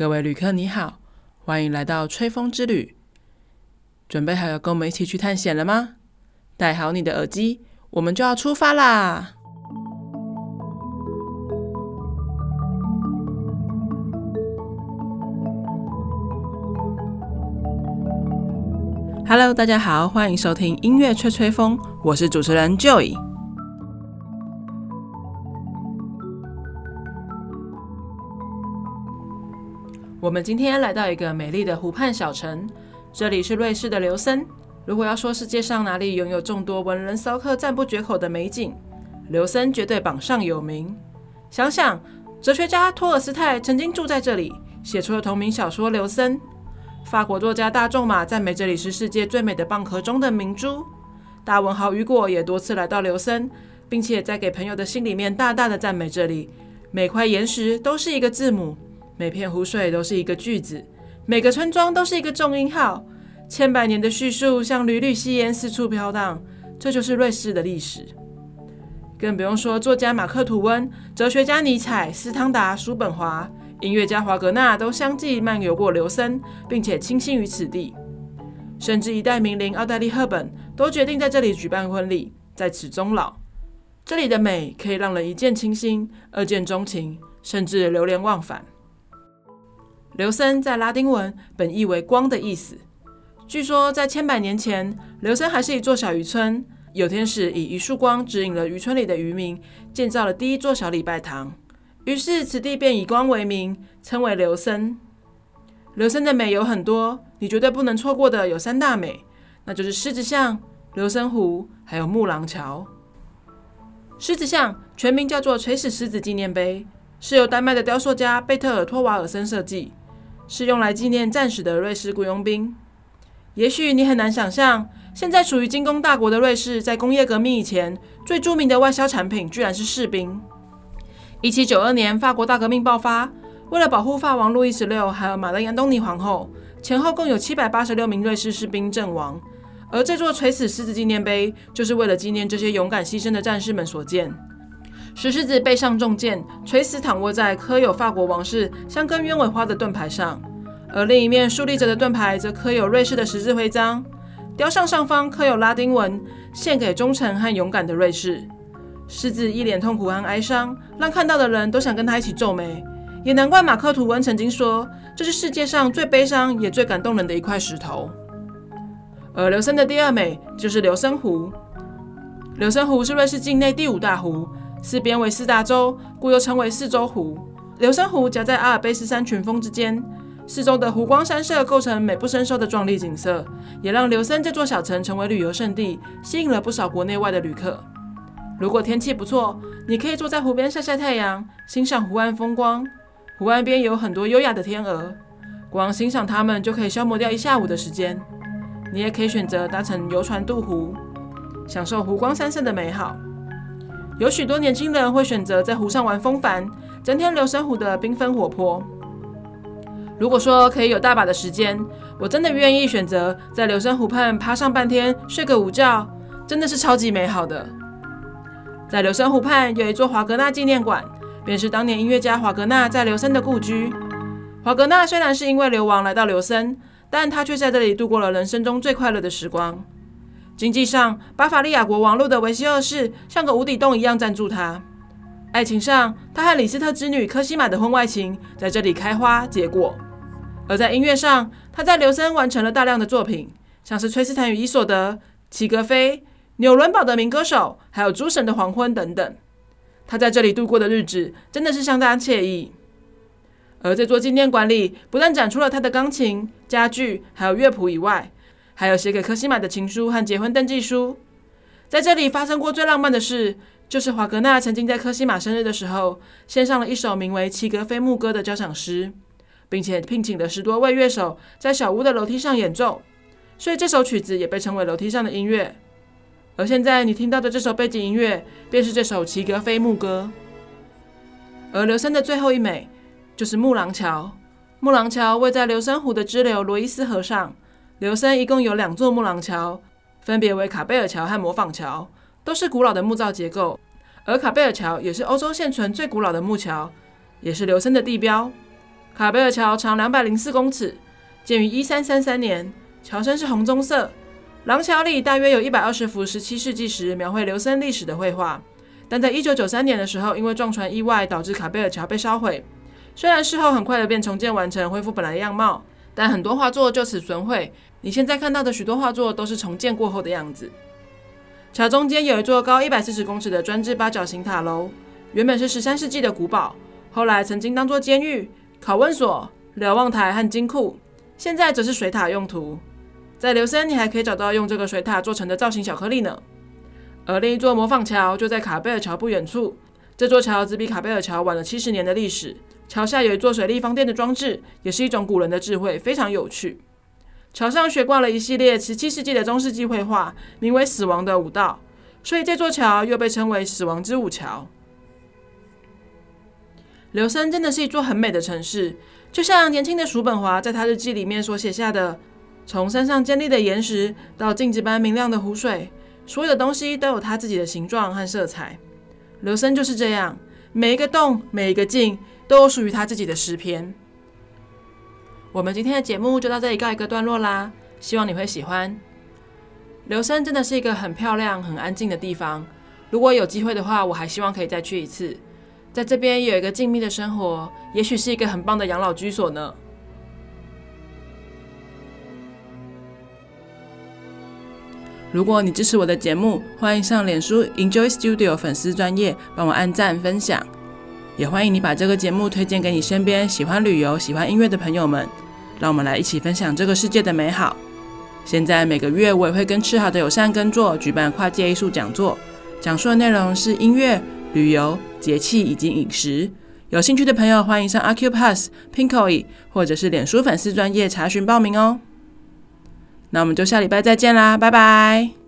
各位旅客你好，欢迎来到吹风之旅。准备好要跟我们一起去探险了吗？戴好你的耳机，我们就要出发啦！Hello，大家好，欢迎收听音乐吹吹风，我是主持人 Joy。我们今天来到一个美丽的湖畔小城，这里是瑞士的琉森。如果要说世界上哪里拥有众多文人骚客赞不绝口的美景，琉森绝对榜上有名。想想，哲学家托尔斯泰曾经住在这里，写出了同名小说《琉森》。法国作家大仲马赞美这里是世界最美的蚌壳中的明珠。大文豪雨果也多次来到琉森，并且在给朋友的信里面大大的赞美这里，每块岩石都是一个字母。每片湖水都是一个句子，每个村庄都是一个重音号，千百年的叙述像缕缕细烟四处飘荡，这就是瑞士的历史。更不用说作家马克吐温、哲学家尼采、斯汤达、叔本华、音乐家华格纳都相继漫游过琉森，并且倾心于此地。甚至一代名伶奥黛丽·赫本都决定在这里举办婚礼，在此终老。这里的美可以让人一见倾心，二见钟情，甚至流连忘返。琉森在拉丁文本意为“光”的意思。据说在千百年前，琉森还是一座小渔村。有天使以一束光指引了渔村里的渔民，建造了第一座小礼拜堂。于是此地便以光为名，称为琉森。琉森的美有很多，你绝对不能错过的有三大美，那就是狮子像、琉森湖，还有木廊桥。狮子像全名叫做垂死狮子纪念碑，是由丹麦的雕塑家贝特尔托瓦尔森设计。是用来纪念战死的瑞士雇佣兵。也许你很难想象，现在属于精工大国的瑞士，在工业革命以前，最著名的外销产品居然是士兵。一七九二年，法国大革命爆发，为了保护法王路易十六还有玛丽安东尼皇后，前后共有七百八十六名瑞士士兵阵亡。而这座垂死狮子纪念碑，就是为了纪念这些勇敢牺牲的战士们所建。石狮子背上中箭，垂死躺卧在刻有法国王室香根鸢尾花的盾牌上，而另一面竖立着的盾牌则刻有瑞士的十字徽章，雕像上方刻有拉丁文“献给忠诚和勇敢的瑞士”。狮子一脸痛苦和哀伤，让看到的人都想跟他一起皱眉。也难怪马克吐温曾经说，这是世界上最悲伤也最感动人的一块石头。而琉森的第二美就是琉森湖。琉森湖是瑞士境内第五大湖。四边为四大洲，故又称为四洲湖。琉森湖夹在阿尔卑斯山群峰之间，四周的湖光山色构成美不胜收的壮丽景色，也让琉森这座小城成为旅游胜地，吸引了不少国内外的旅客。如果天气不错，你可以坐在湖边晒晒太阳，欣赏湖岸风光。湖岸边有很多优雅的天鹅，光欣赏它们就可以消磨掉一下午的时间。你也可以选择搭乘游船渡湖，享受湖光山色的美好。有许多年轻人会选择在湖上玩风帆，增添琉森湖的缤纷活泼。如果说可以有大把的时间，我真的愿意选择在琉森湖畔趴上半天睡个午觉，真的是超级美好的。在琉森湖畔有一座华格纳纪念馆，便是当年音乐家华格纳在琉森的故居。华格纳虽然是因为流亡来到琉森，但他却在这里度过了人生中最快乐的时光。经济上，巴伐利亚国王路德维希二世像个无底洞一样赞助他；爱情上，他和李斯特之女科西玛的婚外情在这里开花结果；而在音乐上，他在琉森完成了大量的作品，像是崔斯坦与伊索德、齐格飞、纽伦堡的名歌手，还有诸神的黄昏等等。他在这里度过的日子真的是相当惬意。而这座纪念馆里，不但展出了他的钢琴、家具，还有乐谱以外，还有写给科西玛的情书和结婚登记书，在这里发生过最浪漫的事，就是华格纳曾经在科西玛生日的时候，献上了一首名为《齐格飞牧歌》的交响诗，并且聘请了十多位乐手在小屋的楼梯上演奏，所以这首曲子也被称为楼梯上的音乐。而现在你听到的这首背景音乐，便是这首《齐格飞牧歌》。而琉森的最后一美，就是木廊桥。木廊桥位在琉森湖的支流罗伊斯河上。琉森一共有两座木廊桥，分别为卡贝尔桥和磨坊桥，都是古老的木造结构。而卡贝尔桥也是欧洲现存最古老的木桥，也是琉森的地标。卡贝尔桥长两百零四公尺，建于一三三三年，桥身是红棕色。廊桥里大约有一百二十幅十七世纪时描绘琉森历史的绘画，但在一九九三年的时候，因为撞船意外导致卡贝尔桥被烧毁。虽然事后很快的便重建完成，恢复本来的样貌，但很多画作就此损毁。你现在看到的许多画作都是重建过后的样子。桥中间有一座高一百四十公尺的专制八角形塔楼，原本是十三世纪的古堡，后来曾经当作监狱、拷问所、瞭望台和金库，现在则是水塔用途。在留森，你还可以找到用这个水塔做成的造型巧克力呢。而另一座模仿桥就在卡贝尔桥不远处，这座桥只比卡贝尔桥晚了七十年的历史。桥下有一座水力发电的装置，也是一种古人的智慧，非常有趣。桥上悬挂了一系列十七世纪的中世纪绘画，名为《死亡的舞蹈》，所以这座桥又被称为“死亡之舞桥”。琉森真的是一座很美的城市，就像年轻的叔本华在他日记里面所写下的。从山上尖利的岩石到镜子般明亮的湖水，所有的东西都有它自己的形状和色彩。琉森就是这样，每一个洞、每一个镜都有属于它自己的诗篇。我们今天的节目就到这里告一个段落啦，希望你会喜欢。琉森真的是一个很漂亮、很安静的地方。如果有机会的话，我还希望可以再去一次。在这边有一个静谧的生活，也许是一个很棒的养老居所呢。如果你支持我的节目，欢迎上脸书 Enjoy Studio 粉丝专页帮我按赞分享，也欢迎你把这个节目推荐给你身边喜欢旅游、喜欢音乐的朋友们，让我们来一起分享这个世界的美好。现在每个月我也会跟吃好的友善耕作举办跨界艺术讲座，讲述的内容是音乐、旅游、节气以及饮食。有兴趣的朋友欢迎上 Acupass、Pinkoi 或者是脸书粉丝专业查询报名哦。那我们就下礼拜再见啦，拜拜。